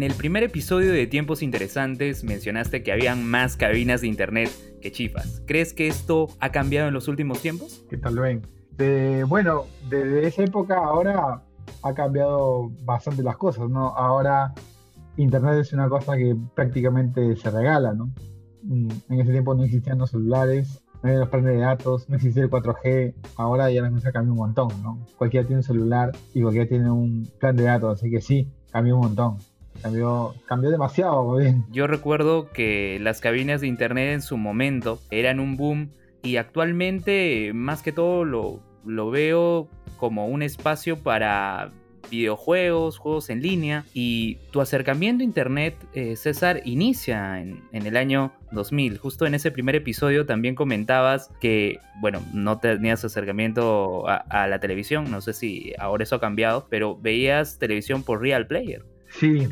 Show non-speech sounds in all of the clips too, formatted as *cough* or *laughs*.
En el primer episodio de Tiempos Interesantes mencionaste que habían más cabinas de internet que chifas. ¿Crees que esto ha cambiado en los últimos tiempos? ¿Qué tal, ven? bueno, desde esa época ahora ha cambiado bastante las cosas, ¿no? Ahora Internet es una cosa que prácticamente se regala, ¿no? Mm, en ese tiempo no existían los celulares, no había los planes de datos, no existía el 4G, ahora ya la cosa cambió un montón, ¿no? Cualquiera tiene un celular y cualquiera tiene un plan de datos, así que sí, cambió un montón. Cambió, cambió demasiado, bien. Yo recuerdo que las cabinas de internet en su momento eran un boom y actualmente más que todo lo, lo veo como un espacio para videojuegos, juegos en línea y tu acercamiento a Internet, eh, César, inicia en, el año 2000. Justo en ese primer episodio también comentabas que, bueno, no tenías acercamiento a, la televisión, no sé si ahora eso ha cambiado, pero veías televisión por Real Player. Sí,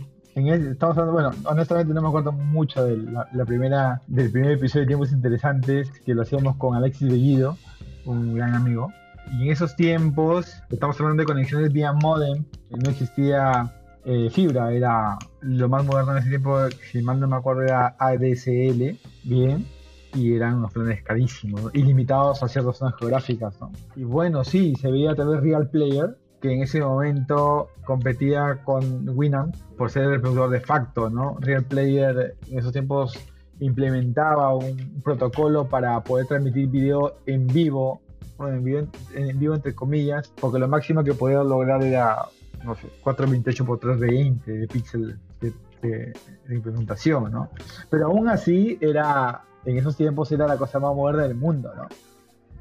estamos bueno, honestamente no me acuerdo mucho de la, primera, del primer episodio de Tiempos Interesantes que lo hacíamos con Alexis Bellido, un gran amigo. Y en esos tiempos, estamos hablando de conexiones vía modem, no existía eh, fibra, era lo más moderno en ese tiempo, si mal no me acuerdo, era ADSL, bien, y eran unos planes carísimos, ilimitados a ciertas zonas geográficas. Y bueno, sí, se veía a través Real Player, que en ese momento competía con Winamp por ser el productor de facto, ¿no? Real Player en esos tiempos implementaba un protocolo para poder transmitir video en vivo en vivo, entre comillas, porque lo máximo que podía lograr era, no sé, 428 por 320 de píxel de, implementación, ¿no? Pero aún así era, en esos tiempos era la cosa más moderna del mundo, ¿no?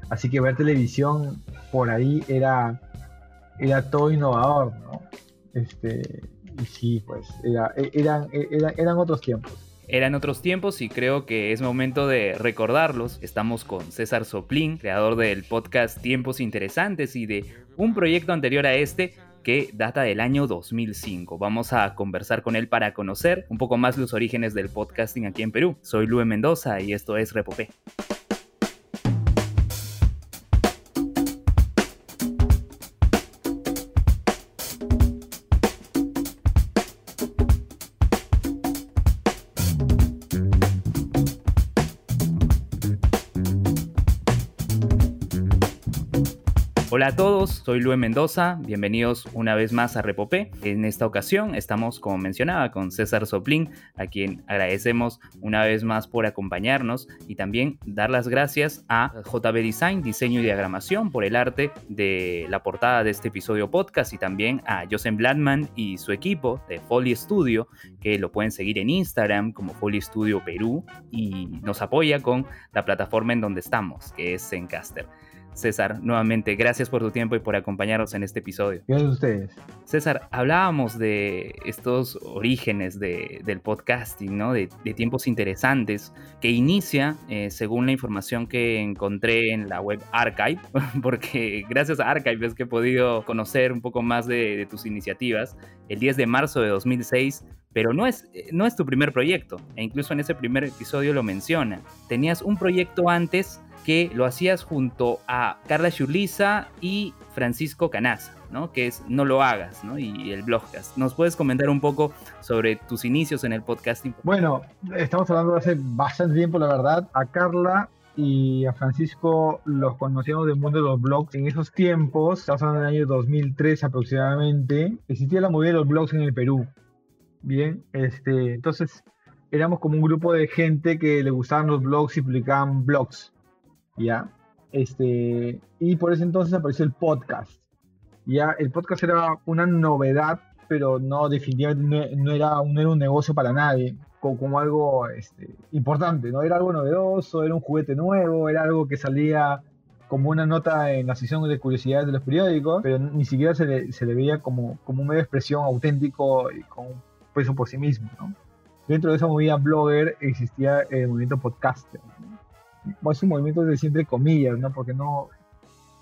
Así que ver televisión por ahí era, era todo innovador, ¿no? Este, y sí, pues, era, eran, eran, eran otros tiempos. Eran otros tiempos y creo que es momento de recordarlos. Estamos con César Soplín, creador del podcast Tiempos Interesantes y de un proyecto anterior a este que data del año 2005. Vamos a conversar con él para conocer un poco más los orígenes del podcasting aquí en Perú. Soy Luis Mendoza y esto es Repopé. Hola a todos, soy Luis Mendoza, bienvenidos una vez más a Repopé. En esta ocasión estamos, como mencionaba, con César Soplín, a quien agradecemos una vez más por acompañarnos y también dar las gracias a JB Design, diseño y diagramación, por el arte de la portada de este episodio podcast y también a Joseph Bladman y su equipo de Foley Studio, que lo pueden seguir en Instagram como Foley Studio Perú y nos apoya con la plataforma en donde estamos, que es Zencaster. César, nuevamente, gracias por tu tiempo y por acompañarnos en este episodio. Gracias a ustedes. César, hablábamos de estos orígenes del podcasting, ¿no? De, tiempos interesantes, que inicia, eh, según la información que encontré en la web Archive, *laughs* porque gracias a Archive es que he podido conocer un poco más de, de tus iniciativas, el 10 de marzo de 2006 pero no es, no es tu primer proyecto, e incluso en ese primer episodio lo menciona. Tenías un proyecto antes que lo hacías junto a Carla Churliza y Francisco Canaza, ¿no? Que es No lo hagas, ¿no? Y el blogcast. ¿Nos puedes comentar un poco sobre tus inicios en el podcasting? Bueno, estamos hablando hace bastante tiempo, la verdad. A Carla y a Francisco los conocíamos del mundo de los blogs. En esos tiempos, estamos hablando del año 2003 aproximadamente, existía la movida de los blogs en el Perú. Bien, este, entonces éramos como un grupo de gente que le gustaban los blogs y publicaban blogs. ¿Ya? Este, y por ese entonces apareció el podcast. Ya, el podcast era una novedad, pero no definitivamente no, era, un, era un negocio para nadie, como, algo este, importante, ¿no? Era algo novedoso, era un juguete nuevo, era algo que salía como una nota en la sección de curiosidades de los periódicos, pero ni siquiera se le, se le veía como, como un medio de expresión auténtico y con peso por sí mismo, ¿no? Dentro de esa movida blogger existía el movimiento podcaster, es un movimiento de entre comillas, ¿no? Porque no,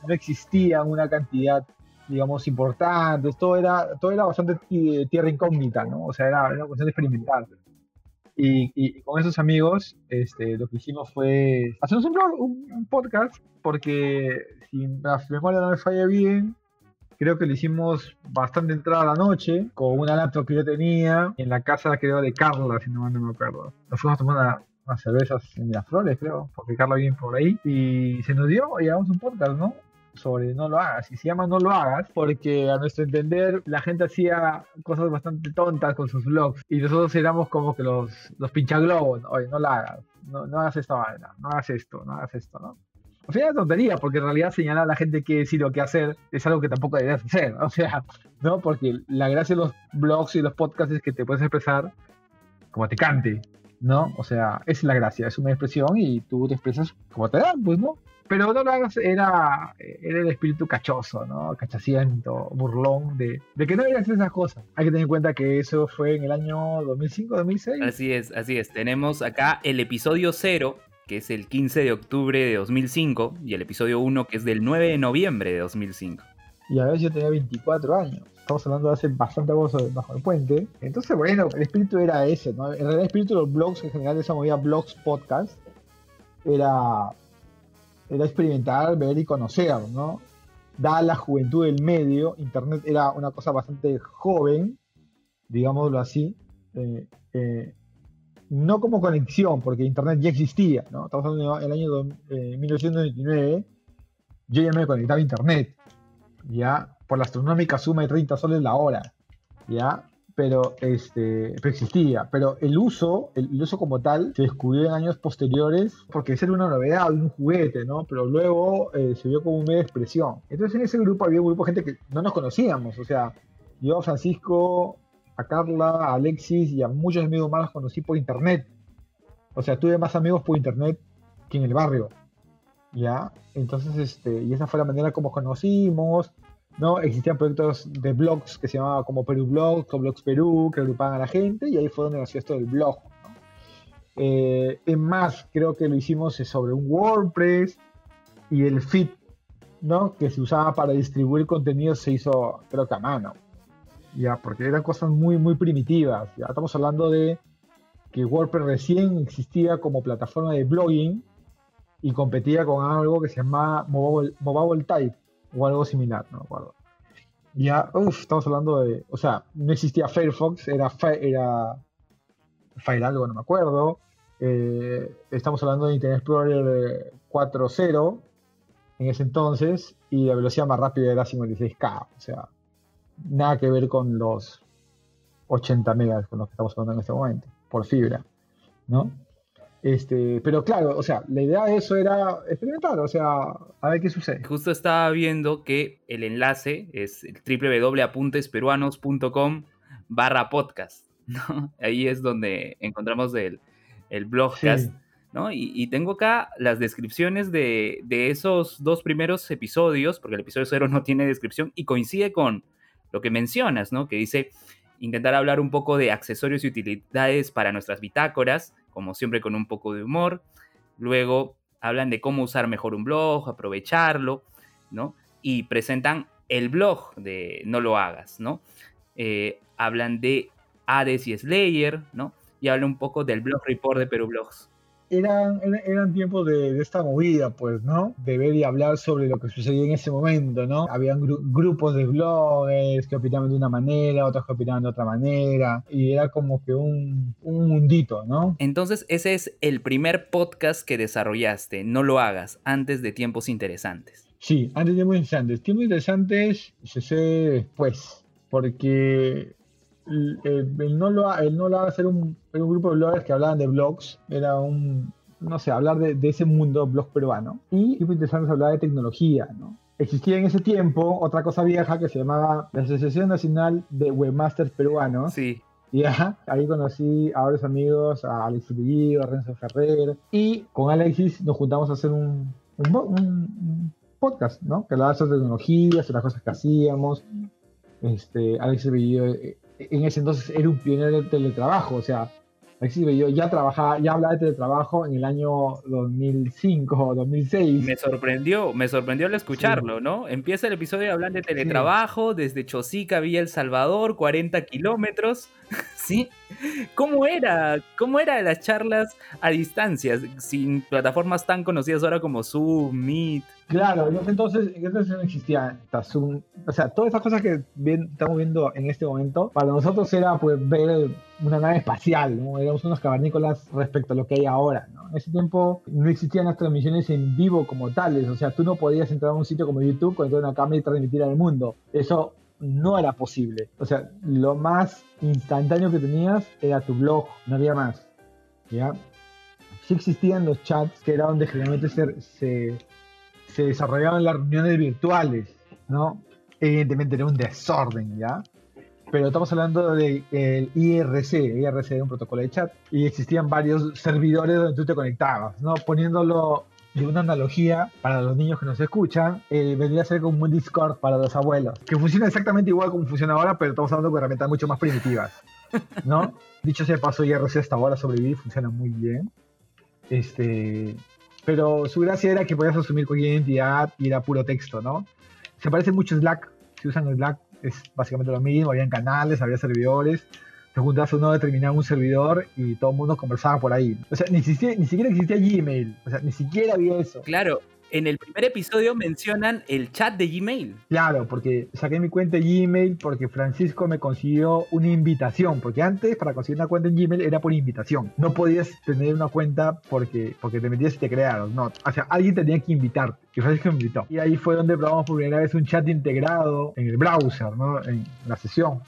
no existía una cantidad, digamos, importante, todo era, todo era bastante tierra incógnita, ¿no? O sea, era, una cuestión experimental. Y, y, con esos amigos, este, lo que hicimos fue hacernos un, un, podcast, porque si la memoria no me falla bien, Creo que lo hicimos bastante entrada la noche, con una laptop que yo tenía, en la casa creo de Carla, si no, no me acuerdo. Nos fuimos a tomar unas cervezas en Miraflores, creo, porque Carla viene por ahí, y se nos dio, y hagamos un podcast, ¿no? sobre no lo hagas. Y se llama No lo hagas porque a nuestro entender la gente hacía cosas bastante tontas con sus vlogs y nosotros éramos como que los, los pinchaglobos. Oye, no lo hagas, no, no hagas esta vaina, no hagas esto, no hagas esto, ¿no? O sea, es tontería, porque en realidad señalar a la gente qué decir o qué hacer es algo que tampoco deberías hacer. *laughs* O sea, ¿no? Porque la gracia de los blogs y los podcasts es que te puedes expresar como te cante, ¿no? O sea, es la gracia, es una expresión y tú te expresas como te dan, pues, ¿no? Pero no lo hagas, era, era el espíritu cachoso, ¿no? Cachaciento, burlón, de, de que no hacer esas cosas. Hay que tener en cuenta que eso fue en el año 2005, 2006. Así es, así es. Tenemos acá el episodio 0, que es el 15 de octubre de 2005, y el episodio 1, que es del 9 de noviembre de 2005. Y a veces yo tenía 24 años. Estamos hablando de hace bastante años bajo el puente. Entonces, bueno, el espíritu era ese, ¿no? En realidad, el espíritu de los blogs, en general, de esa movida blogs podcast, era era experimentar, ver y conocer, ¿no? Dada la juventud del medio, Internet era una cosa bastante joven, digámoslo así, eh, eh, no como conexión, porque Internet ya existía, ¿no? Estamos hablando del año 1999, eh, yo ya me conectaba a Internet, ¿ya? Por la astronómica suma de 30 soles la hora, ¿ya? pero, este, pero existía. Pero el uso, el, uso como tal, se descubrió en años posteriores porque esa era una novedad, un juguete, ¿no? Pero luego eh, se vio como un medio de expresión. Entonces en ese grupo había un grupo de gente que no nos conocíamos, o sea, yo a Francisco, a Carla, a Alexis y a muchos amigos más los conocí por internet. O sea, tuve más amigos por internet que en el barrio. ¿Ya? Entonces, este, y esa fue la manera como conocimos, ¿no? Existían proyectos de blogs que se llamaban como Perú Blogs o Blogs Perú, que agrupaban a la gente, y ahí fue donde nació esto del blog. Eh, es más, creo que lo hicimos sobre un WordPress y el feed, ¿no? Que se usaba para distribuir contenido se hizo, creo que a mano. Ya, porque eran cosas muy, muy primitivas. Ya estamos hablando de que WordPress recién existía como plataforma de blogging y competía con algo que se llamaba Mobile Type o algo similar, no me acuerdo. Ya, uff, estamos hablando de, o sea, no existía Firefox, era, era Fire algo, no me acuerdo. Eh, estamos hablando de Internet Explorer 4.0 en ese entonces y la velocidad más rápida era 56K, o sea, nada que ver con los 80 megas con los que estamos hablando en este momento, por fibra, ¿no? Este, pero claro, o sea, la idea de eso era experimentar, o sea, a ver qué sucede. Justo estaba viendo que el enlace es www.apuntesperuanos.com barra podcast, *laughs* ¿no? Ahí es donde encontramos el, el blogcast, ¿no? Y, tengo acá las descripciones de, de, esos dos primeros episodios, porque el episodio cero no tiene descripción y coincide con lo que mencionas, ¿no? Que dice intentar hablar un poco de accesorios y utilidades para nuestras bitácoras, como siempre con un poco de humor. Luego hablan de cómo usar mejor un blog, aprovecharlo, ¿no? Y presentan el blog de No lo hagas, ¿no? Eh, hablan de Hades y Slayer, ¿no? Y hablan un poco del blog report de Perú Blogs eran, eran tiempos de, esta movida, pues, ¿no? De ver y hablar sobre lo que sucedía en ese momento, ¿no? Habían grupos de bloggers que opinaban de una manera, otros que opinaban de otra manera, y era como que un, un mundito, ¿no? Entonces, ese es el primer podcast que desarrollaste, no lo hagas, antes de tiempos interesantes. Sí, antes de tiempos interesantes. Tiempos interesantes se sé después, porque el, no lo el no lo hacer un, un grupo de bloggers que hablaban de blogs, era un, no sé, hablar de, ese mundo blog peruano. Y muy interesante hablar de tecnología, ¿no? Existía en ese tiempo otra cosa vieja que se llamaba la Asociación Nacional de Webmasters Peruanos. Sí. Y ahí conocí a varios amigos, a Alexis Villido, a Renzo Ferrer. Y con Alexis nos juntamos a hacer un, un, podcast, ¿no? Que hablaba sobre tecnología, sobre las cosas que hacíamos. Este, Alexis Villido eh, en ese entonces era un pionero del teletrabajo, o sea, yo ya trabajaba, ya hablaba de teletrabajo en el año 2005 o 2006. Me sorprendió, me sorprendió al escucharlo, ¿no? Empieza el episodio hablando de teletrabajo desde Chosica, Villa El Salvador, 40 kilómetros, *laughs* ¿sí? ¿Cómo era? ¿Cómo era las charlas a distancia, sin plataformas tan conocidas ahora como Zoom, Meet? Claro, entonces, entonces no existía Zoom. O sea, todas esas cosas que estamos viendo en este momento, para nosotros era pues ver una nave espacial, ¿no? Éramos unos cavernícolas respecto a lo que hay ahora, ¿no? En ese tiempo no existían las transmisiones en vivo como tales, o sea, tú no podías entrar a un sitio como YouTube, con una cámara y transmitir al mundo. Eso no era posible. O sea, lo más instantáneo que tenías era tu blog, no había más. ¿Ya? Sí existían los chats, que era donde generalmente se, se, desarrollaban las reuniones virtuales, ¿no? Evidentemente era un desorden, ¿ya? Pero estamos hablando del de, IRC, IRC era un protocolo de chat, y existían varios servidores donde tú te conectabas, ¿no? Poniéndolo de una analogía para los niños que nos escuchan, eh, vendría a ser como un Discord para los abuelos, que funciona exactamente igual como funciona ahora, pero estamos hablando de herramientas mucho más primitivas, ¿no? *laughs* Dicho sea paso, IRC hasta ahora sobrevivir funciona muy bien. Este, pero su gracia era que podías asumir cualquier identidad y era puro texto, ¿no? Se parece mucho a Slack, si usan Slack es básicamente lo mismo, había canales, había servidores, te juntabas uno determinado un servidor y todo el mundo conversaba por ahí. O sea, ni, ni siquiera existía Gmail. O sea, ni siquiera había eso. Claro, en el primer episodio mencionan el chat de Gmail. Claro, porque saqué mi cuenta de Gmail porque Francisco me consiguió una invitación. Porque antes, para conseguir una cuenta en Gmail, era por invitación. No podías tener una cuenta porque, porque te metías y te crearon. No. O sea, alguien tenía que invitarte. Y Francisco me invitó. Y ahí fue donde probamos por primera vez un chat integrado en el browser, ¿no? En la sesión.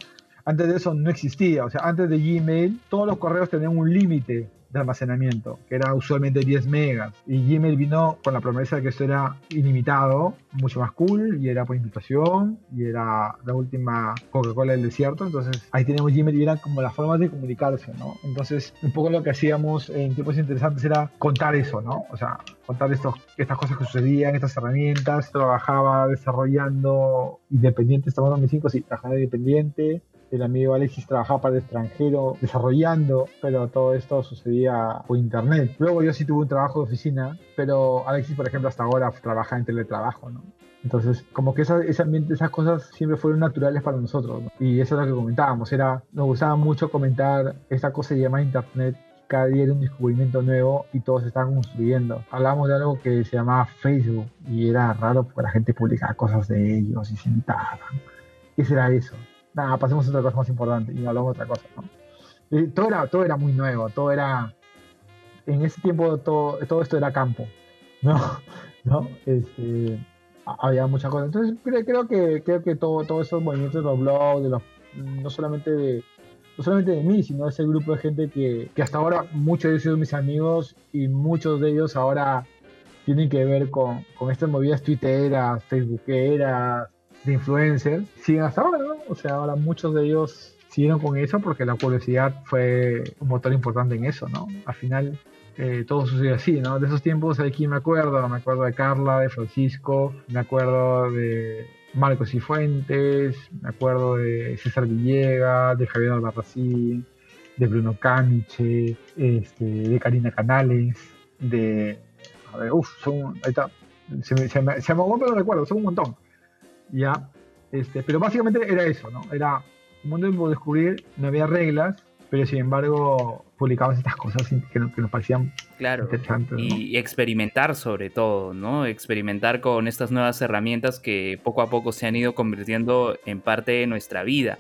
Antes de eso no existía, o sea, antes de Gmail todos los correos tenían un límite de almacenamiento, que era usualmente 10 megas. Y Gmail vino con la promesa de que esto era ilimitado, mucho más cool, y era por invitación, y era la última Coca-Cola del desierto. Entonces ahí teníamos Gmail y eran como las formas de comunicarse, ¿no? Entonces un poco lo que hacíamos en tiempos interesantes era contar eso, ¿no? O sea, contar estos, estas cosas que sucedían, estas herramientas. Trabajaba desarrollando independiente, estamos en 2005, sí, trabajaba independiente el amigo Alexis trabajaba para el extranjero desarrollando, pero todo esto sucedía por internet. Luego yo sí tuve un trabajo de oficina, pero Alexis, por ejemplo, hasta ahora trabaja en teletrabajo, ¿no? Entonces, como que ese ambiente, esas cosas siempre fueron naturales para nosotros. ¿no? Y eso es lo que comentábamos. Era, nos gustaba mucho comentar esta cosa llamada Internet. Cada día era un descubrimiento nuevo y todos estaban construyendo. Hablábamos de algo que se llamaba Facebook y era raro porque la gente publicaba cosas de ellos y se invitaban. ¿Qué será eso? Nada, pasemos a otra cosa más importante y hablamos de otra cosa, ¿no? todo, era, todo era muy nuevo, todo era, en ese tiempo todo, todo esto era campo, ¿no? *laughs* ¿No? Este, había muchas cosas. Entonces creo, que, creo que todo, todos esos movimientos de los blogs, de los, no solamente de, no solamente de mí, sino de ese grupo de gente que, que hasta ahora muchos de ellos son mis amigos y muchos de ellos ahora tienen que ver con, con estas movidas twitteras, facebookeras, de influencers siguen hasta ahora, ¿no? O sea, ahora muchos de ellos siguieron con eso porque la curiosidad fue un motor importante en eso, ¿no? Al final eh, todo sucedió así, ¿no? De esos tiempos aquí me acuerdo, me acuerdo de Carla, de Francisco, me acuerdo de Marcos y Fuentes, me acuerdo de César Villegas, de Javier Albarracín, de Bruno Camiche, este, de Karina Canales, de... A ver, uff, son... Ahí está. Se me, se me, se no recuerdo, son un montón. ¿Ya? Este, pero básicamente era eso, ¿no? Era un mundo por descubrir, no había reglas, pero sin embargo publicabas estas cosas que, nos parecían claro, interesantes. Y experimentar sobre todo, ¿no? Experimentar con estas nuevas herramientas que poco a poco se han ido convirtiendo en parte de nuestra vida.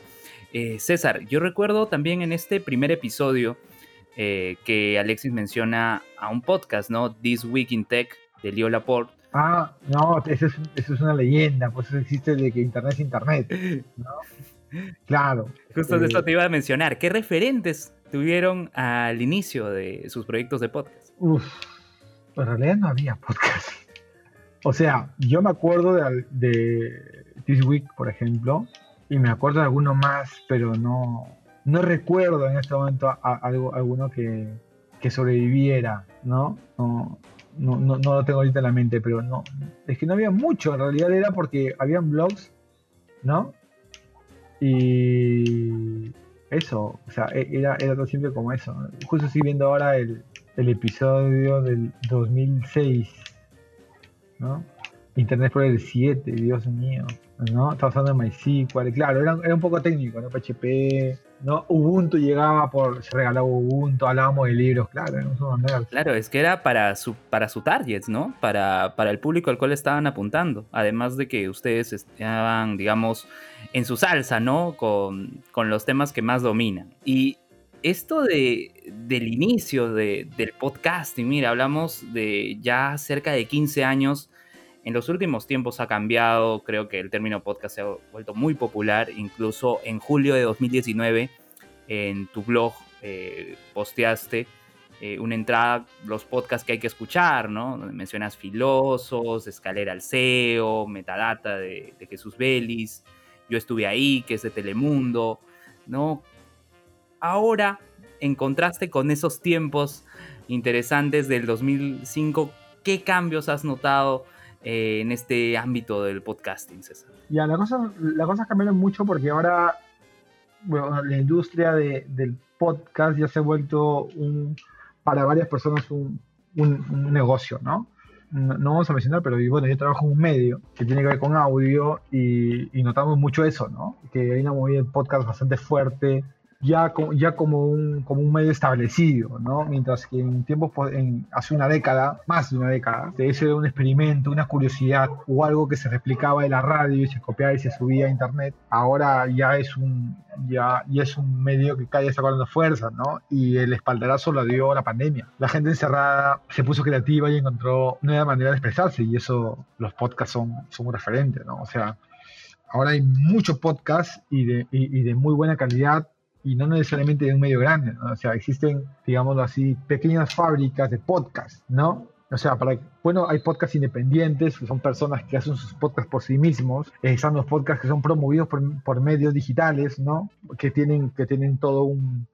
Eh, César, yo recuerdo también en este primer episodio eh, que Alexis menciona a un podcast, ¿no? This Week in Tech de Leo Laporte, Ah, no, eso es, eso es una leyenda, pues eso existe de que Internet es Internet, ¿no? Claro. Justo de eso eh, te iba a mencionar. ¿Qué referentes tuvieron al inicio de sus proyectos de podcast? Uf, en realidad no había podcast. O sea, yo me acuerdo de, de This Week, por ejemplo, y me acuerdo de alguno más, pero no, no recuerdo en este momento algo, alguno que, que sobreviviera, ¿no? no no, no, no, lo tengo ahorita en la mente, pero no, es que no había mucho, en realidad era porque habían blogs, ¿no? Y eso, o sea, e, era, era todo siempre como eso. Justo estoy viendo ahora el, el episodio del 2006, ¿no? Internet por el 7, Dios mío, ¿no? Estaba usando MySQL, claro, era, era un poco técnico, ¿no? PHP, ¿no? Ubuntu llegaba por, se regalaba Ubuntu, hablábamos de libros, claro, Claro, es que era para su, para su target, ¿no? Para, para el público al cual estaban apuntando. Además de que ustedes estaban, digamos, en su salsa, ¿no? Con, con los temas que más dominan. Y esto de, del inicio de, del podcasting, mira, hablamos de ya cerca de 15 años. En los últimos tiempos ha cambiado, creo que el término podcast se ha vuelto muy popular, incluso en julio de 2019 en tu blog eh, posteaste eh, una entrada, los podcasts que hay que escuchar, ¿no? Donde mencionas Filosos, Escalera al CEO, Metadata de, de Jesús Vélez, Yo estuve ahí, que es de Telemundo, ¿no? ahora, en contraste con esos tiempos interesantes del 2005, ¿qué cambios has notado eh, en este ámbito del podcasting, César? Ya, la cosa, la cosa cambiado mucho porque ahora bueno, la industria del podcast ya se ha vuelto un, para varias personas un, negocio, ¿no? ¿no? vamos a mencionar, pero bueno, yo trabajo en un medio que tiene que ver con audio y, y notamos mucho eso, ¿no? Que hay una movida de podcast bastante fuerte, ya, ya como, un, como un medio establecido, ¿no? Mientras que en tiempos, en, hace una década, más de una década, ese era un experimento, una curiosidad o algo que se replicaba de la radio y se copiaba y se subía a internet, ahora ya es un, ya, ya es un medio que cada día está cobrando fuerza, ¿no? Y el espaldarazo lo dio la pandemia. La gente encerrada se puso creativa y encontró nueva manera de expresarse y eso, los podcasts son, son un referente, ¿no? O sea, ahora hay muchos podcasts y de, y de muy buena calidad y no necesariamente de un medio grande, o sea, existen, digámoslo así, pequeñas fábricas de podcast, ¿no? O sea, para, bueno, hay podcasts independientes, que son personas que hacen sus podcasts por sí mismos, están los podcasts que son promovidos por, por, medios digitales, ¿no? Que tienen, que tienen todo un,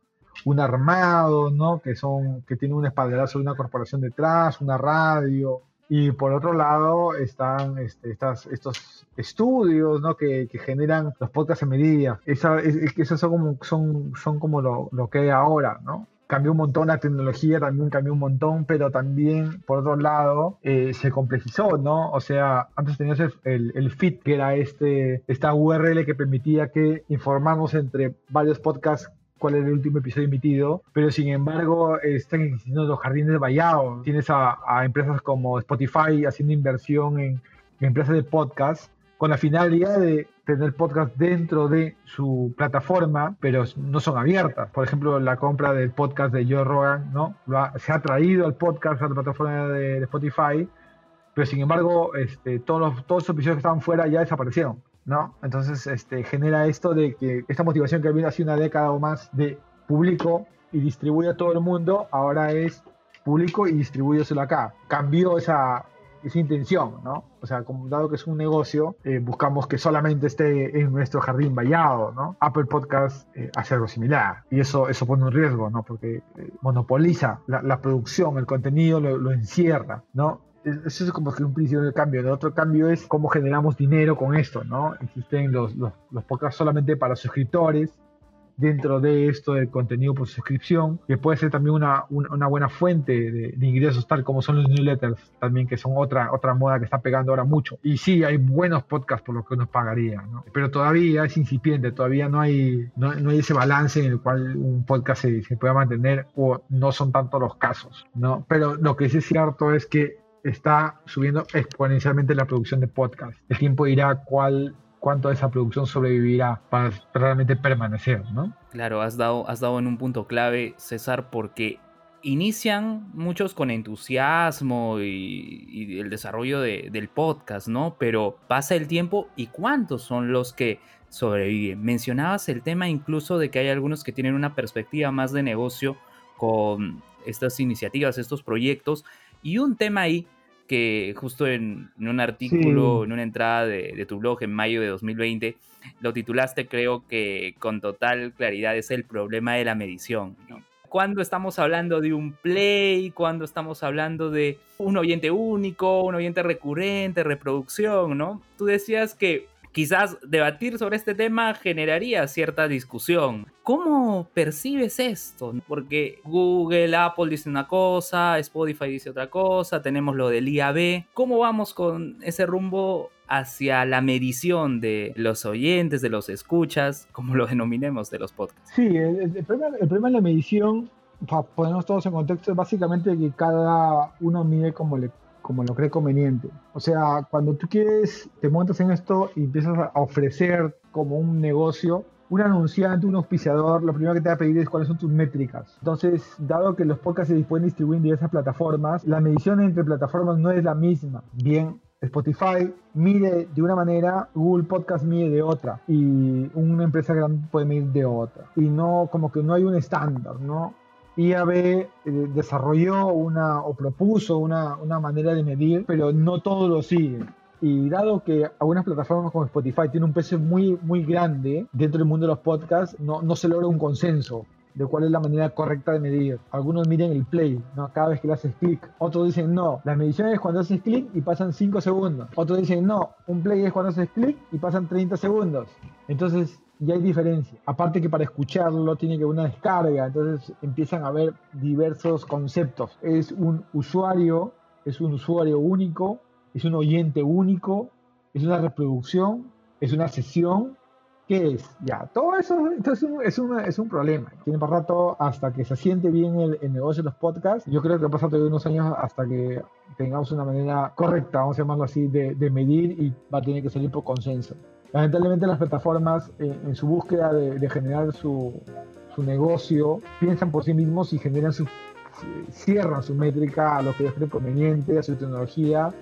un armado, ¿no? Que son, que tienen un espaldarazo de una corporación detrás, una radio, y por otro lado están este, estas, estos estudios ¿no? que, que, generan los podcasts en medida. Esa, esos son como, son, son como lo, lo, que hay ahora, ¿no? Cambió un montón la tecnología, también cambió un montón, pero también, por otro lado, eh, se complejizó, ¿no? O sea, antes tenías el, el, feed, que era este, esta URL que permitía que informamos entre varios podcasts cuál es el último episodio emitido, pero sin embargo están existiendo los jardines de vallado. Tienes a, empresas como Spotify haciendo inversión en, empresas de podcast con la finalidad de tener podcast dentro de su plataforma, pero no son abiertas. Por ejemplo, la compra del podcast de Joe Rogan, ¿no? se ha traído el podcast a la plataforma de, Spotify, pero sin embargo, este, todos, los, todos los episodios que estaban fuera ya desaparecieron. ¿no? Entonces este, genera esto de que esta motivación que había hace una década o más de publico y distribuye a todo el mundo, ahora es público y distribúyeselo acá. Cambió esa, esa intención, ¿no? O sea, como dado que es un negocio, eh, buscamos que solamente esté en nuestro jardín vallado, ¿no? Apple Podcast eh, hace algo similar y eso, eso pone un riesgo, ¿no? Porque eh, monopoliza la, producción, el contenido lo, lo encierra, ¿no? eso es como que un principio del cambio. El otro cambio es cómo generamos dinero con esto, ¿no? Existen los, los, los podcasts solamente para suscriptores, dentro de esto del contenido por suscripción, que puede ser también una, una, buena fuente de, ingresos, tal como son los newsletters, también que son otra, otra moda que está pegando ahora mucho. Y sí, hay buenos podcasts por lo que uno pagaría, ¿no? pero todavía es incipiente, todavía no hay, no, hay ese balance en el cual un podcast se, se pueda mantener o no son tantos los casos, ¿no? Pero lo que sí es cierto es que está subiendo exponencialmente la producción de podcast. El tiempo dirá cuál cuánto de esa producción sobrevivirá para realmente permanecer, ¿no? Claro, has dado, has dado en un punto clave, César, porque inician muchos con entusiasmo y, el desarrollo del podcast, ¿no? Pero pasa el tiempo y cuántos son los que sobreviven. Mencionabas el tema incluso de que hay algunos que tienen una perspectiva más de negocio con estas iniciativas, estos proyectos, y un tema ahí que justo en, un artículo, en una entrada de, tu blog en mayo de 2020, lo titulaste creo que con total claridad es el problema de la medición. Cuando estamos hablando de un play, cuando estamos hablando de un oyente único, un oyente recurrente, reproducción, ¿no? Tú decías que quizás debatir sobre este tema generaría cierta discusión. ¿Cómo percibes esto? Porque Google, Apple dice una cosa, Spotify dice otra cosa, tenemos lo del IAB. ¿Cómo vamos con ese rumbo hacia la medición de los oyentes, de los escuchas, como lo denominemos, de los podcasts. Sí, el, problema, el problema de la medición, para ponernos todos en contexto, es básicamente que cada uno mide como, le, como lo cree conveniente. O sea, cuando tú quieres, te montas en esto y empiezas a ofrecer como un negocio, un anunciante, un auspiciador, lo primero que te va a pedir es cuáles son tus métricas. Entonces, dado que los podcasts se pueden distribuir en diversas plataformas, la medición entre plataformas no es la misma. Bien, Spotify mide de una manera, Google Podcast mide de otra y una empresa grande puede medir de otra. Y no, como que no hay un estándar, ¿no? IAB eh, desarrolló o propuso una, manera de medir, pero no todos lo siguen. Y dado que algunas plataformas como Spotify tienen un peso muy, muy grande dentro del mundo de los podcasts, no, no se logra un consenso de cuál es la manera correcta de medir. Algunos miden el play, ¿no? cada vez que le haces clic. Otros dicen, no, la medición es cuando haces clic y pasan 5 segundos. Otros dicen, no, un play es cuando haces clic y pasan 30 segundos. Entonces, ya hay diferencia. Aparte que para escucharlo tiene que haber una descarga, entonces empiezan a haber diversos conceptos. Es un usuario, es un usuario único, es un oyente único, es una reproducción, es una sesión. ¿Qué es? Ya, todo eso es, un, es, es un problema. Tiene para rato hasta que se siente bien el, negocio de los podcasts. Yo creo que ha pasado todavía unos años hasta que tengamos una manera correcta, vamos a llamarlo así, de, de medir y va a tener que salir por consenso. Lamentablemente las plataformas eh, en su búsqueda de, generar su, su, negocio piensan por sí mismos y generan su, cierran su métrica a lo que es conveniente, a su tecnología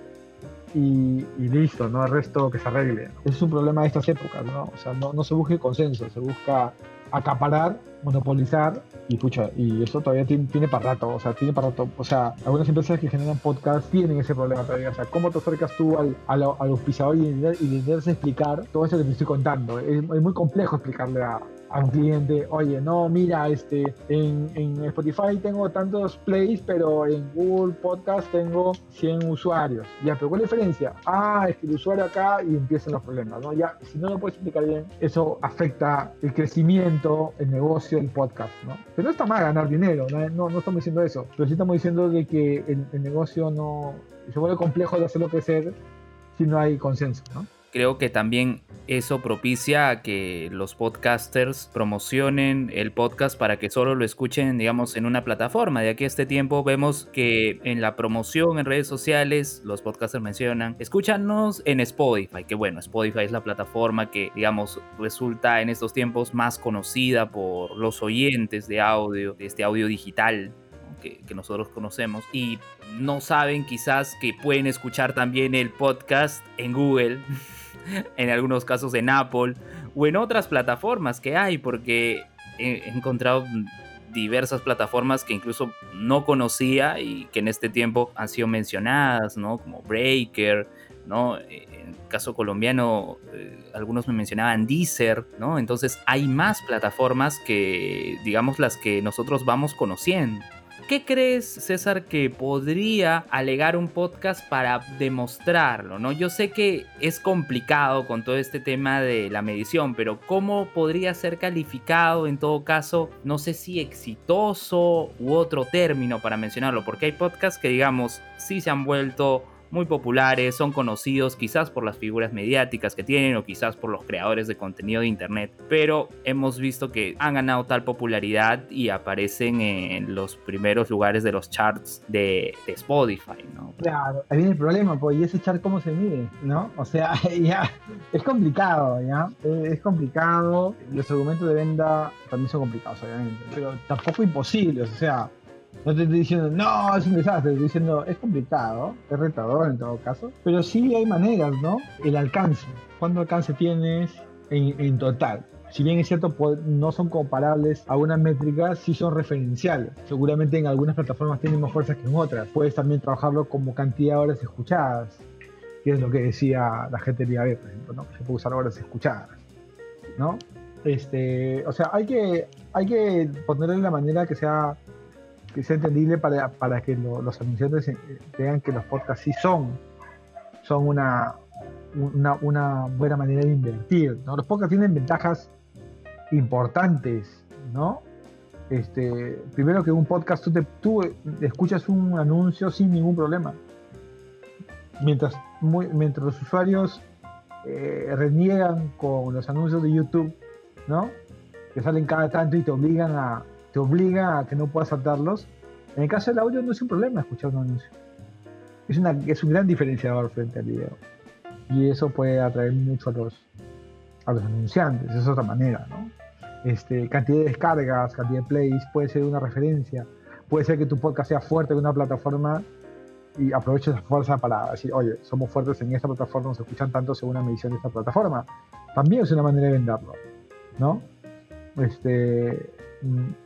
y, listo, ¿no? El resto que se arregle. Es un problema de estas épocas, ¿no? O sea, no, no se busca consenso, se busca acaparar, monopolizar y pucha, y eso todavía tiene, para rato, o sea, tiene para rato, o sea, algunas empresas que generan podcast tienen ese problema todavía, o sea, ¿cómo te acercas tú al, al, al auspiciador y, y le explicar todo eso que te estoy contando? Es muy complejo explicarle a, a un cliente, oye, no, mira, este, en, en, Spotify tengo tantos plays, pero en Google Podcast tengo 100 usuarios. Ya, pero ¿cuál es la diferencia? Ah, es que el usuario acá y empiezan los problemas, ¿no? Ya, si no lo puedes explicar bien, eso afecta el crecimiento, el negocio, el podcast, ¿no? Pero no está mal ganar dinero, no, no, estamos diciendo eso, pero sí estamos diciendo de que el, el negocio no, se vuelve complejo de hacerlo crecer si no hay consenso, ¿no? Creo que también eso propicia que los podcasters promocionen el podcast para que solo lo escuchen, digamos, en una plataforma. De aquí a este tiempo vemos que en la promoción en redes sociales, los podcasters mencionan, escúchanos en Spotify, que bueno, Spotify es la plataforma que, digamos, resulta en estos tiempos más conocida por los oyentes de audio, de este audio digital. Que, que, nosotros conocemos y no saben quizás que pueden escuchar también el podcast en Google *laughs* *laughs* en algunos casos en Apple o en otras plataformas que hay, porque he encontrado diversas plataformas que incluso no conocía y que en este tiempo han sido mencionadas, ¿no? Como Breaker, ¿no? En el caso colombiano, eh, algunos me mencionaban Deezer, ¿no? Entonces hay más plataformas que, digamos, las que nosotros vamos conociendo. ¿Qué crees, César, que podría alegar un podcast para demostrarlo? ¿no? Yo sé que es complicado con todo este tema de la medición, pero ¿cómo podría ser calificado en todo caso? No sé si exitoso u otro término para mencionarlo, porque hay podcasts que digamos sí se han vuelto muy populares, son conocidos quizás por las figuras mediáticas que tienen o quizás por los creadores de contenido de internet, pero hemos visto que han ganado tal popularidad y aparecen en los primeros lugares de los charts de, Spotify, ¿no? Claro, ahí viene el problema, pues, ¿y ese chart cómo se mide? ¿No? O sea, *laughs* ya, es complicado, ¿ya? Es complicado, los argumentos de venta también son complicados, obviamente, pero tampoco imposibles, o sea, no te estoy diciendo, no, es un desastre, estoy diciendo, es complicado, es retador en todo caso, pero sí hay maneras, ¿no? El alcance, ¿cuánto alcance tienes en, en total? Si bien es cierto, no son comparables a una métrica, sí son referenciales. Seguramente en algunas plataformas tienen más fuerza que en otras. Puedes también trabajarlo como cantidad de horas escuchadas, que es lo que decía la gente de IAB, por ejemplo, ¿no? Se puede usar horas escuchadas, ¿no? Este, o sea, hay que, hay que ponerle la manera que sea que sea entendible para, para que los anunciantes eh, vean que los podcasts sí son, son una, una, buena manera de invertir. Los podcasts tienen ventajas importantes, ¿no? Este, primero que un podcast tú, te, tú escuchas un anuncio sin ningún problema. Mientras, mientras los usuarios eh, reniegan con los anuncios de YouTube, ¿no? Que salen cada tanto y te obligan a, te obligan a que no puedas saltarlos. En el caso del audio no es un problema escuchar un anuncio. Es, una, es un gran diferenciador frente al video. Y eso puede atraer mucho a los, a los anunciantes, es otra manera, ¿no? Este, cantidad de descargas, cantidad de plays, puede ser una referencia. Puede ser que tu podcast sea fuerte en una plataforma y aproveches esa fuerza para decir, oye, somos fuertes en esta plataforma, nos escuchan tanto según la medición de esta plataforma. También es una manera de venderlo, ¿no? Este, mm,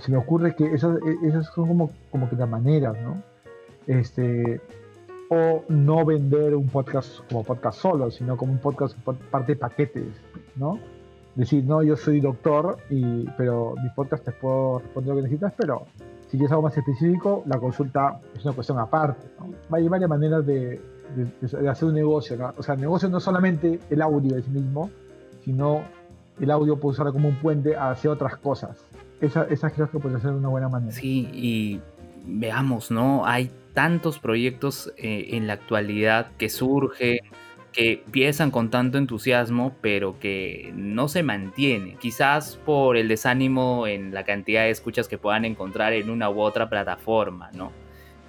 se me ocurre que esas, e, esas son como, como que las maneras, ¿no? Este, o no vender un podcast como podcast solo, sino como un podcast parte de paquetes, ¿no? Decir, no, yo soy doctor, y, pero mi podcast te puedo responder lo que necesitas, pero si quieres algo más específico, la consulta es una cuestión aparte. Hay varias maneras de, hacer un negocio. O sea, el negocio no es solamente el audio en sí mismo, sino el audio puede usarlo como un puente hacia otras cosas. Esa, esa creo que puede ser una buena manera. Sí, y veamos, ¿no? Hay tantos proyectos eh, en la actualidad que surgen que empiezan con tanto entusiasmo, pero que no se mantiene. Quizás por el desánimo en la cantidad de escuchas que puedan encontrar en una u otra plataforma, ¿no?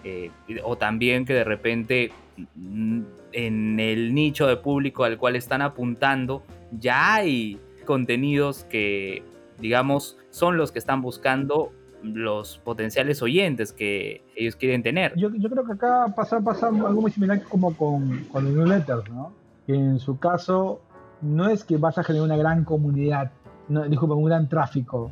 Eh, o también que de repente mm, en el nicho de público al cual están apuntando ya hay contenidos que, digamos, son los que están buscando los potenciales oyentes que ellos quieren tener. Yo, creo que acá pasa, pasa algo muy similar como con, con los newsletters, ¿no? Que en su caso no es que vas a generar una gran comunidad, no, disculpa, un gran tráfico,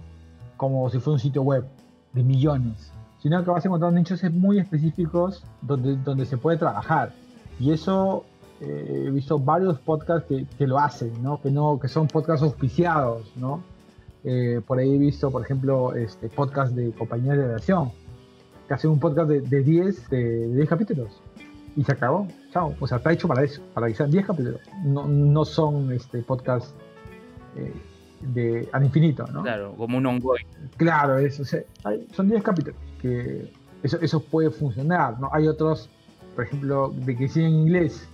como si fuera un sitio web de millones, sino que vas a encontrar nichos muy específicos donde, donde se puede trabajar. Y eso eh, he visto varios podcasts que, que, lo hacen, ¿no? Que, no, que son podcasts auspiciados, ¿no? Eh, por ahí he visto, por ejemplo, este, podcast de compañías de redacción, que hacen un podcast de, 10 de, 10 capítulos. Y se acabó. Chao. O sea, está hecho para eso, para que sean 10 capítulos. No, no son este, podcasts eh, de, al infinito, ¿no? Claro, como un ongoing. Claro, eso, son 10 capítulos. Que eso, eso puede funcionar, ¿no? Hay otros, por ejemplo, de que siguen inglés,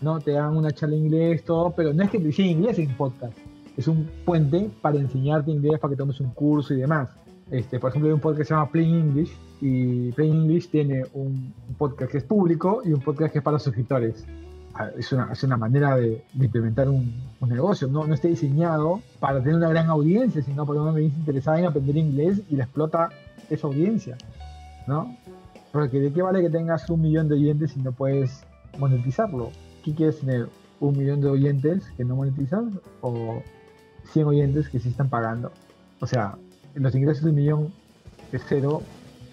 ¿no? Te dan una charla en inglés, todo, pero no es que te siguen inglés en podcast es un puente para enseñarte inglés, para que tomes un curso y demás. Este, por ejemplo, hay un podcast que se llama Plain English y Plain English tiene un, podcast que es público y un podcast que es para suscriptores. Ah, es una, es una manera de, implementar un, negocio. No, no está diseñado para tener una gran audiencia, sino para una audiencia interesada en aprender inglés y le explota esa audiencia. ¿no? Porque de qué vale que tengas un millón de oyentes si no puedes monetizarlo. ¿Qué quieres tener? ¿Un millón de oyentes que no monetizas? ¿O 100 oyentes que sí están pagando. O sea, los ingresos de un millón es cero,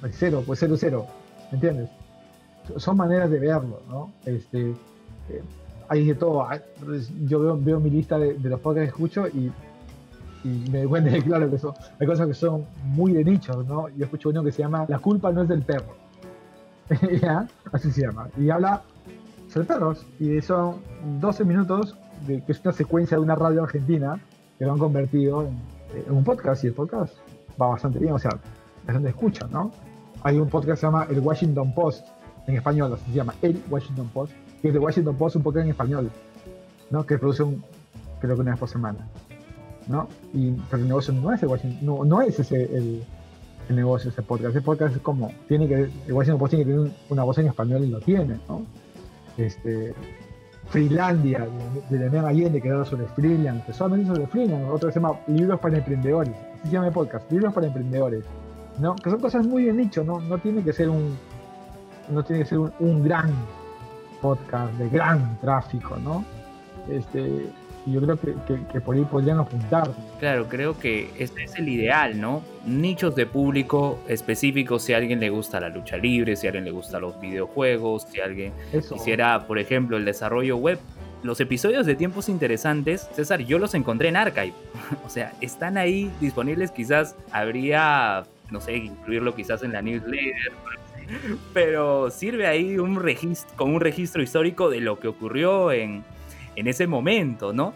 es cero, pues cero, cero. ¿Me entiendes? Son maneras de verlo, ¿no? Este, eh, hay de todo. Pues, yo veo, mi lista de, los podcasts que escucho y, me doy cuenta de claro que son, hay cosas que son muy de nicho, ¿no? Yo escucho uno que se llama La culpa no es del perro. *laughs* Así se llama. Y habla sobre perros. Y son 12 minutos de que es una secuencia de una radio argentina que lo han convertido en, un podcast y el podcast va bastante bien, o sea, la gente escucha, ¿no? Hay un podcast que se llama El Washington Post, en español, se llama El Washington Post, que es de Washington Post, un podcast en español, ¿no? Que produce un, creo que una vez por semana, ¿no? Y, pero el negocio no es el Washington, no, es ese negocio, ese podcast. Ese podcast es como, tiene que, el Washington Post tiene que tener una voz en español y lo tiene, ¿no? Este, Freelandia, de, Damián Allende, que habla sobre freelance, solamente sobre freelance, otro que se llama Libros para Emprendedores, así se llama podcast, Libros para Emprendedores, ¿no? Que son cosas muy de nicho, ¿no? No tiene que ser un, no tiene que ser un, gran podcast de gran tráfico, ¿no? Este, y yo creo que, que, por ahí podrían apuntar. Claro, creo que ese es el ideal, ¿no? Nichos de público específicos, si a alguien le gusta la lucha libre, si a alguien le gusta los videojuegos, si alguien quisiera, por ejemplo, el desarrollo web. Los episodios de tiempos interesantes, César, yo los encontré en Archive. *laughs* o sea, están ahí disponibles, quizás habría, no sé, incluirlo quizás en la newsletter, pero sirve ahí un registro, como un registro histórico de lo que ocurrió en, en ese momento, ¿no?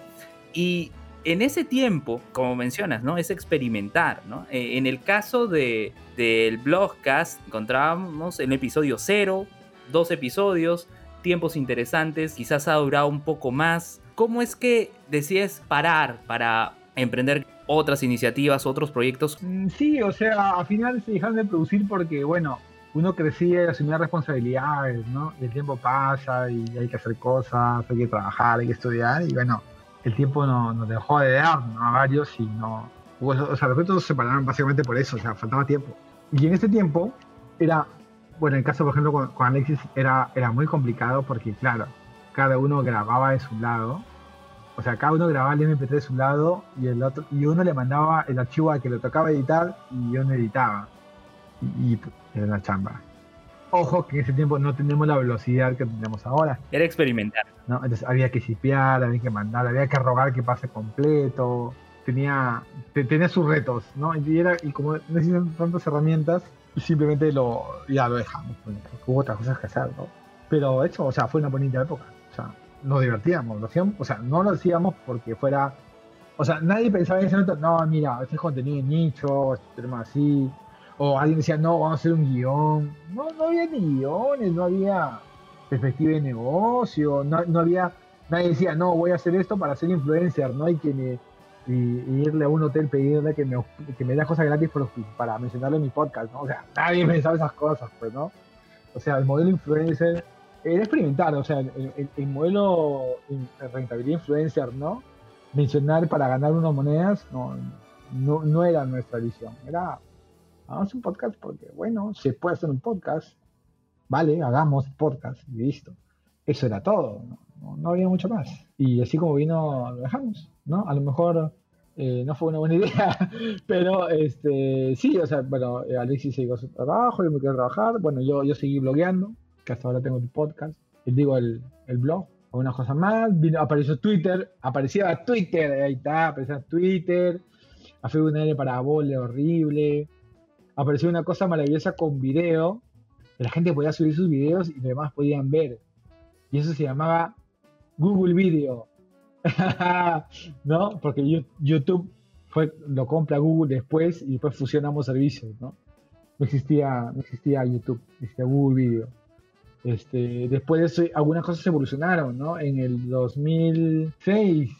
Y en ese tiempo, como mencionas, ¿no? Es experimentar, ¿no? Eh, en el caso de, del blogcast, encontrábamos el episodio cero, dos episodios, tiempos interesantes, quizás ha durado un poco más, ¿Cómo es que decides parar para emprender otras iniciativas, otros proyectos? Mm, sí, o sea, al final se dejaron de producir porque, bueno, uno crecía y asumía responsabilidades, ¿no? el tiempo pasa y hay que hacer cosas, hay que trabajar, hay que estudiar y bueno, el tiempo nos dejó de dar a varios y no... O sea, los se separaron básicamente por eso, o sea, faltaba tiempo. Y en ese tiempo era, bueno, en el caso, por ejemplo, con, Alexis era, era muy complicado porque, claro, cada uno grababa de su lado o sea, cada uno grababa el MP3 de su lado y el otro y uno le mandaba el archivo al que le tocaba editar y yo no editaba. Y, era una chamba. Ojo que en ese tiempo no tenemos la velocidad que tenemos ahora. Era experimentar. ¿no? Entonces había que shipear, había que mandar, había que rogar que pase completo. Tenía, tenía sus retos, ¿no? Y, era, y como necesitan tantas herramientas, simplemente lo, ya lo dejamos. Pues, hubo otras cosas que hacer, ¿no? Pero eso, o sea, fue una bonita época. O sea, nos divertíamos, lo hacíamos, o sea, no lo hacíamos porque fuera, o sea, nadie pensaba en ese momento, no, mira, este es contenido de nicho, este tema así, o alguien decía, no, vamos a hacer un guion, no, no había ni guiones, no había perspectiva de negocio, no, no había, nadie decía, no, voy a hacer esto para ser influencer, ¿no? Y que irle a un hotel pedirle que me, que me dé cosas gratis para mencionarlo en mi podcast, ¿no? O sea, nadie pensaba esas cosas, pues, ¿no? O sea, el modelo influencer era experimentar, o sea, el, modelo de rentabilidad influencer, ¿no? Mencionar para ganar unas monedas no, no, era nuestra visión. Era, hagamos un podcast porque, bueno, se puede hacer un podcast, vale, hagamos podcast y listo. Eso era todo, no, había mucho más. Y así como vino, lo dejamos, ¿no? A lo mejor eh, no fue una buena *laughs* idea, pero este, sí, o sea, bueno, Alexis se a su trabajo, yo me quedé trabajar, bueno, yo, yo seguí blogueando, que hasta ahora tengo el podcast, digo el, el blog, o una cosa más, vino, apareció Twitter, aparecía Twitter, ahí está, aparecía Twitter, a una N para vole horrible, apareció una cosa maravillosa con video, la gente podía subir sus videos y los demás podían ver, y eso se llamaba Google Video, *laughs* ¿no? Porque YouTube fue, lo compra Google después y después fusionamos servicios, ¿no? No existía, no existía YouTube, existía Google Video. Este, después de eso, algunas cosas evolucionaron, ¿no? En el 2006,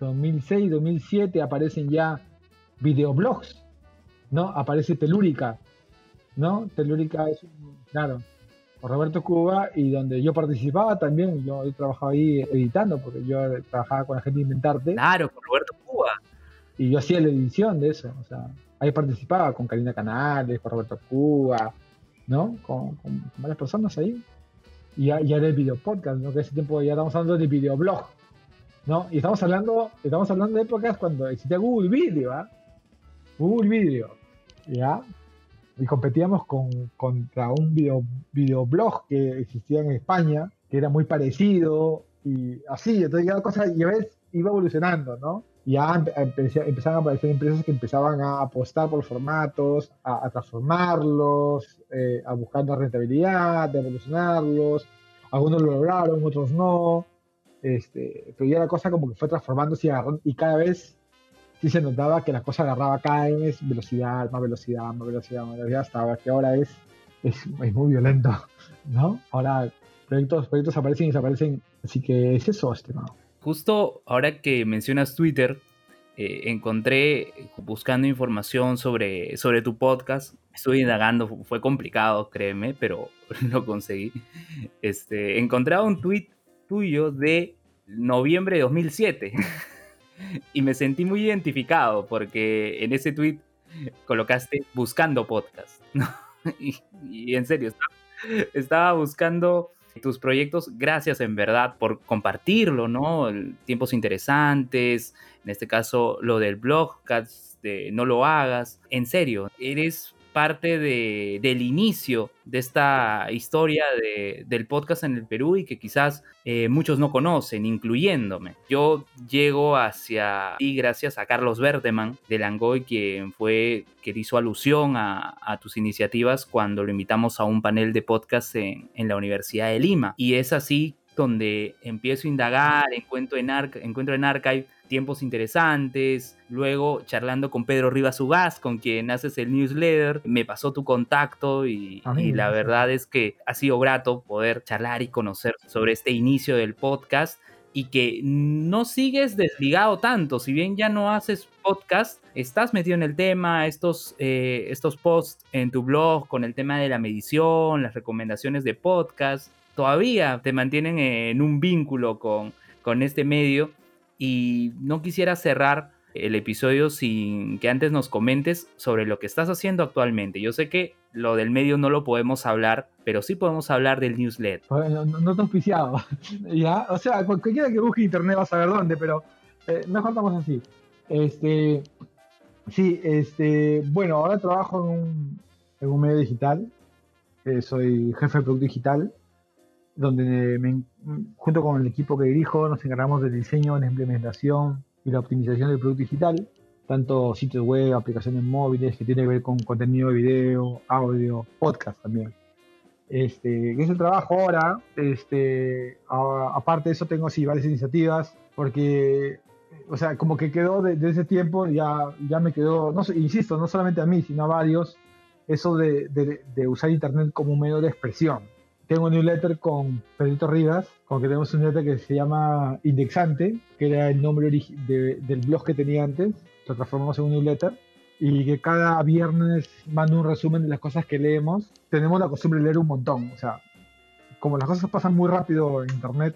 2006, 2007 aparecen ya videoblogs, ¿no? Aparece Telúrica, ¿no? Telúrica es, claro, por Roberto Cuba y donde yo participaba también, yo, trabajaba ahí editando, porque yo trabajaba con la gente de Inventarte. Claro, con Roberto Cuba. Y yo hacía la edición de eso, o sea, ahí participaba con Karina Canales, con Roberto Cuba, ¿no? con varias personas ahí y ya, ya era el video podcast, ¿no? Que ese tiempo ya estamos hablando de videoblog, ¿no? Y estamos hablando, estamos hablando de épocas cuando existía Google Video, ¿ah? Google Video, ¿ya? Y competíamos con, contra un video, videoblog que existía en España, que era muy parecido, y así, entonces ya la cosa, ya ves, iba evolucionando, ¿no? ya empezaban a aparecer empresas que empezaban a apostar por formatos, a, transformarlos, eh, a buscar la rentabilidad, a evolucionarlos. Algunos lo lograron, otros no. Este, pero ya la cosa como que fue transformándose y, y cada vez sí se notaba que la cosa agarraba cada vez velocidad, más velocidad, más velocidad, más velocidad, hasta que ahora es, es, es muy violento, *laughs* ¿no? Ahora proyectos, proyectos aparecen y desaparecen, así que es eso, estimado. Justo ahora que mencionas Twitter, eh, encontré buscando información sobre, sobre tu podcast. Estuve indagando, fue complicado, créeme, pero *laughs* lo conseguí. Este, encontré un tweet tuyo de noviembre de 2007 *laughs* *laughs* y me sentí muy identificado porque en ese tweet colocaste buscando podcast. *laughs* Y, en serio, estaba buscando tus proyectos. Gracias en verdad por compartirlo, ¿no? Tiempos interesantes, en este caso lo del blog, de no lo hagas. En serio, eres parte de, del inicio de esta historia de, del podcast en el Perú y que quizás eh, muchos no conocen, incluyéndome. Yo llego hacia ti gracias a Carlos Berteman de Langoy, quien fue, que hizo alusión a, tus iniciativas cuando lo invitamos a un panel de podcast en, en la Universidad de Lima. Y es así donde empiezo a indagar, encuentro en, encuentro en Archive tiempos interesantes, luego charlando con Pedro Rivas Ugaz, con quien haces el newsletter, me pasó tu contacto y, la verdad es que ha sido grato poder charlar y conocer sobre este inicio del podcast y que no sigues desligado tanto. Si bien ya no haces podcast, estás metido en el tema, estos, eh, estos posts en tu blog con el tema de la medición, las recomendaciones de podcast, todavía te mantienen en un vínculo con, con este medio y no quisiera cerrar el episodio sin que antes nos comentes sobre lo que estás haciendo actualmente. Yo sé que lo del medio no lo podemos hablar, pero sí podemos hablar del newsletter. no, no te auspiciado, *laughs* ¿ya? O sea, cualquiera que busque internet va a saber dónde, pero eh, mejor estamos así. Este, sí, este, bueno, ahora trabajo en un, en un medio digital, eh, soy jefe de producto digital, donde me, junto con el equipo que dirijo nos encargamos del diseño, la implementación, y la optimización del producto digital, tanto sitios web, aplicaciones móviles, que tiene que ver con contenido de video, audio, podcast también. Este, es el trabajo ahora. Este, aparte de eso, tengo así varias iniciativas, porque, o sea, como que quedó de, ese tiempo, ya, ya me quedó, no, insisto, no solamente a mí, sino a varios, eso de, de, de usar Internet como un medio de expresión tengo un newsletter con Pedrito Rivas, con que tenemos un newsletter que se llama Indexante, que era el nombre del blog que tenía antes, lo transformamos en un newsletter, y que cada viernes mando un resumen de las cosas que leemos. Tenemos la costumbre de leer un montón, o sea, como las cosas pasan muy rápido en internet,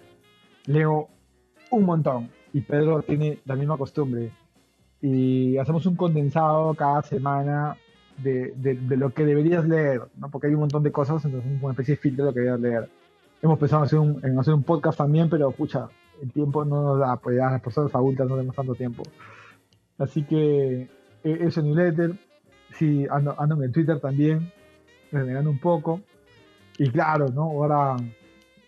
leo un montón, y Pedro tiene la misma costumbre. Y hacemos un condensado cada semana de, de, lo que deberías leer, ¿no? porque hay un montón de cosas, entonces una especie de filtro de lo que deberías leer. Hemos pensado en hacer, un, en hacer un podcast también, pero pucha, el tiempo no nos da, pues ya las personas adultas no tenemos tanto tiempo. Así que e, eso newsletter, sí, ando, ando en Twitter también, renegando un poco. Y claro, ¿no? Ahora,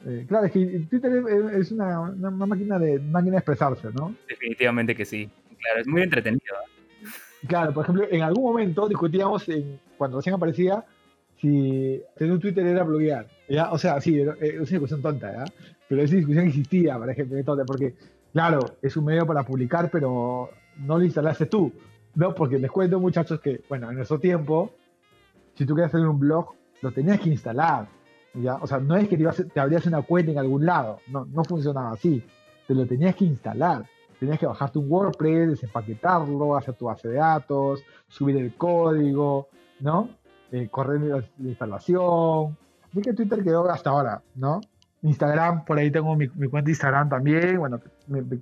eh, claro, es que Twitter es, una, una, máquina de máquina de expresarse, ¿no? Definitivamente que sí. Claro, es muy entretenido. ¿Eh? Claro, por ejemplo, en algún momento discutíamos, en, cuando recién aparecía, si tener un Twitter era bloguear. ¿ya? O sea, sí, es una discusión tonta, ¿ya? pero esa discusión existía, por ejemplo, porque, claro, es un medio para publicar, pero no lo instalaste tú. No, porque les cuento, muchachos, que, bueno, en nuestro tiempo, si tú querías hacer un blog, lo tenías que instalar. ¿ya? O sea, no es que te, te abrías una cuenta en algún lado, no, no funcionaba así. Te lo tenías que instalar tenías que bajarte un WordPress, desempaquetarlo, hacer tu base de datos, subir el código, ¿no? Eh, correr la, instalación. Así que Twitter quedó hasta ahora, ¿no? Instagram, por ahí tengo mi, cuenta de Instagram también, bueno,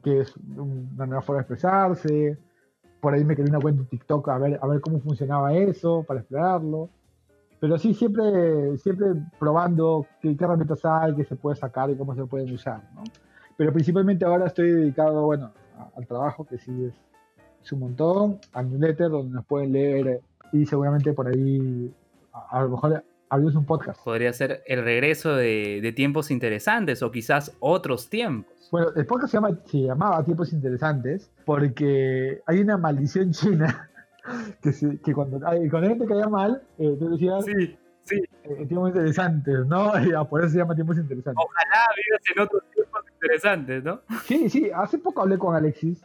que, es una nueva forma de expresarse. Por ahí me quedé una cuenta de TikTok a ver, a ver cómo funcionaba eso, para explorarlo. Pero sí, siempre, siempre probando qué, qué herramientas hay, qué se puede sacar y cómo se pueden usar, ¿no? Pero principalmente ahora estoy dedicado, bueno, al trabajo, que sí es, un montón, al newsletter, donde nos pueden leer y seguramente por ahí a, lo mejor abrimos un podcast. Podría ser el regreso de, tiempos interesantes o quizás otros tiempos. Bueno, el podcast se, llama, se llamaba Tiempos Interesantes porque hay una maldición china *laughs* que, que cuando, cuando la gente caía mal, eh, tú decías... Sí. Sí. Eh, tiempos interesantes, ¿no? *laughs* por eso se llama tiempos interesantes. Ojalá vivas en tiempos interesantes, ¿no? Sí, sí, hace poco hablé con Alexis.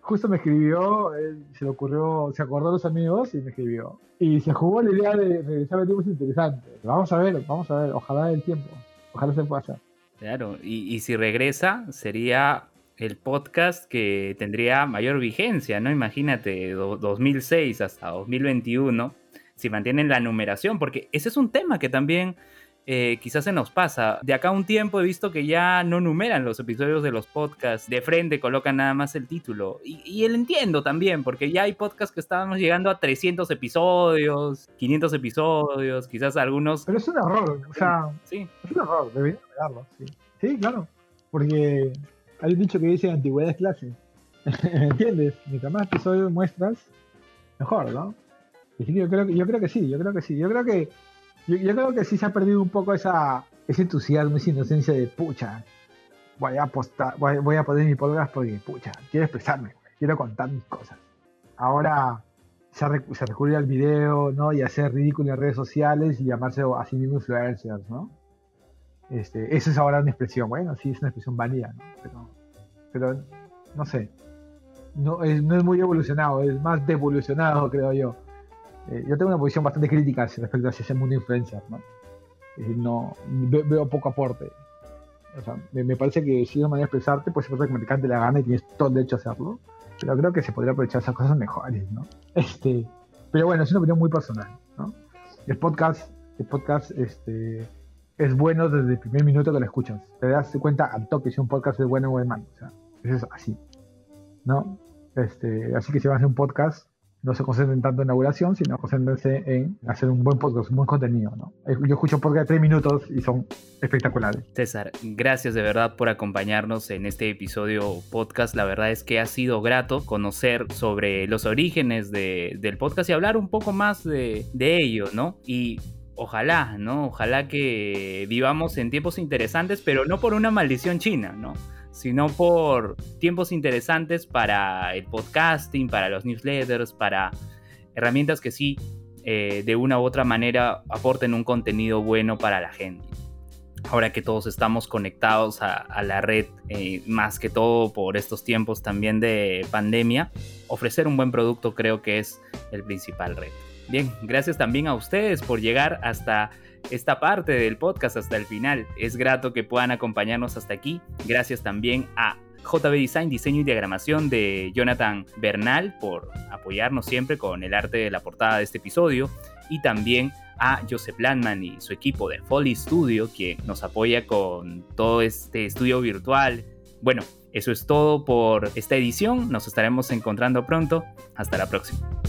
Justo me escribió, se le ocurrió, se acordó a los amigos y me escribió. Y se jugó la idea de regresar a tiempos interesantes. Vamos a ver, vamos a ver, ojalá el tiempo, ojalá se pueda hacer. Claro, y, y si regresa, sería el podcast que tendría mayor vigencia, ¿no? Imagínate, 2006 hasta 2021 si mantienen la numeración, porque ese es un tema que también eh, quizás se nos pasa. De acá a un tiempo he visto que ya no numeran los episodios de los podcasts, de frente colocan nada más el título. Y, y el entiendo también, porque ya hay podcasts que estábamos llegando a 300 episodios, 500 episodios, quizás algunos... Pero es un error, o sea, sí. es un error, debería pegarlo, sí. Sí, claro, porque hay un dicho que dice antigüedad es clase. *laughs* ¿Entiendes? Mientras más episodios muestras, mejor, ¿no? yo creo, yo creo que sí, yo creo que sí. Yo creo que, yo, creo que sí se ha perdido un poco esa, ese entusiasmo, esa inocencia de pucha. Voy a apostar, voy, a poner mi podcast porque, pucha, quiero expresarme, quiero contar mis cosas. Ahora se, se recurre al video, ¿no? Y hacer ridículo en redes sociales y llamarse a sí mismo influencers, ¿no? Este, eso es ahora una expresión, bueno, sí, es una expresión válida, ¿no? Pero, pero no sé, no es, no es muy evolucionado, es más devolucionado, creo yo. Eh, yo tengo una posición bastante crítica respecto a ese mundo influencer, ¿no? no veo poco aporte. O sea, me, parece que si es una manera de expresarte, pues es que me cante la gana y tienes todo el derecho a hacerlo. Pero creo que se podría aprovechar esas cosas mejores, ¿no? *laughs* Este, pero bueno, es una opinión muy personal, ¿no? El podcast, el podcast, este, es bueno desde el primer minuto que lo escuchas. Te das cuenta al toque si un podcast es bueno o es malo. O sea, es así, ¿no? Este, así que si van a hacer un podcast, no se concentren tanto en la inauguración, sino concentrense en hacer un buen podcast, un buen contenido. ¿no? Eh, yo escucho podcast de tres minutos y son espectaculares. César, gracias de verdad por acompañarnos en este episodio podcast. La verdad es que ha sido grato conocer sobre los orígenes de, del podcast y hablar un poco más de, de ello, ¿no? Y ojalá, ¿no? Ojalá que vivamos en tiempos interesantes, pero no por una maldición china, ¿no? Sino por tiempos interesantes para el podcasting, para los newsletters, para herramientas que sí, eh, de una u otra manera, aporten un contenido bueno para la gente. Ahora que todos estamos conectados a, la red, eh, más que todo por estos tiempos también de pandemia, ofrecer un buen producto creo que es el principal reto. Bien, gracias también a ustedes por llegar hasta esta parte del podcast hasta el final. Es grato que puedan acompañarnos hasta aquí. Gracias también a JB Design, diseño y diagramación de Jonathan Bernal por apoyarnos siempre con el arte de la portada de este episodio. Y también a Joseph Landman y su equipo de Foley Studio, que nos apoya con todo este estudio virtual. Bueno, eso es todo por esta edición. Nos estaremos encontrando pronto. Hasta la próxima.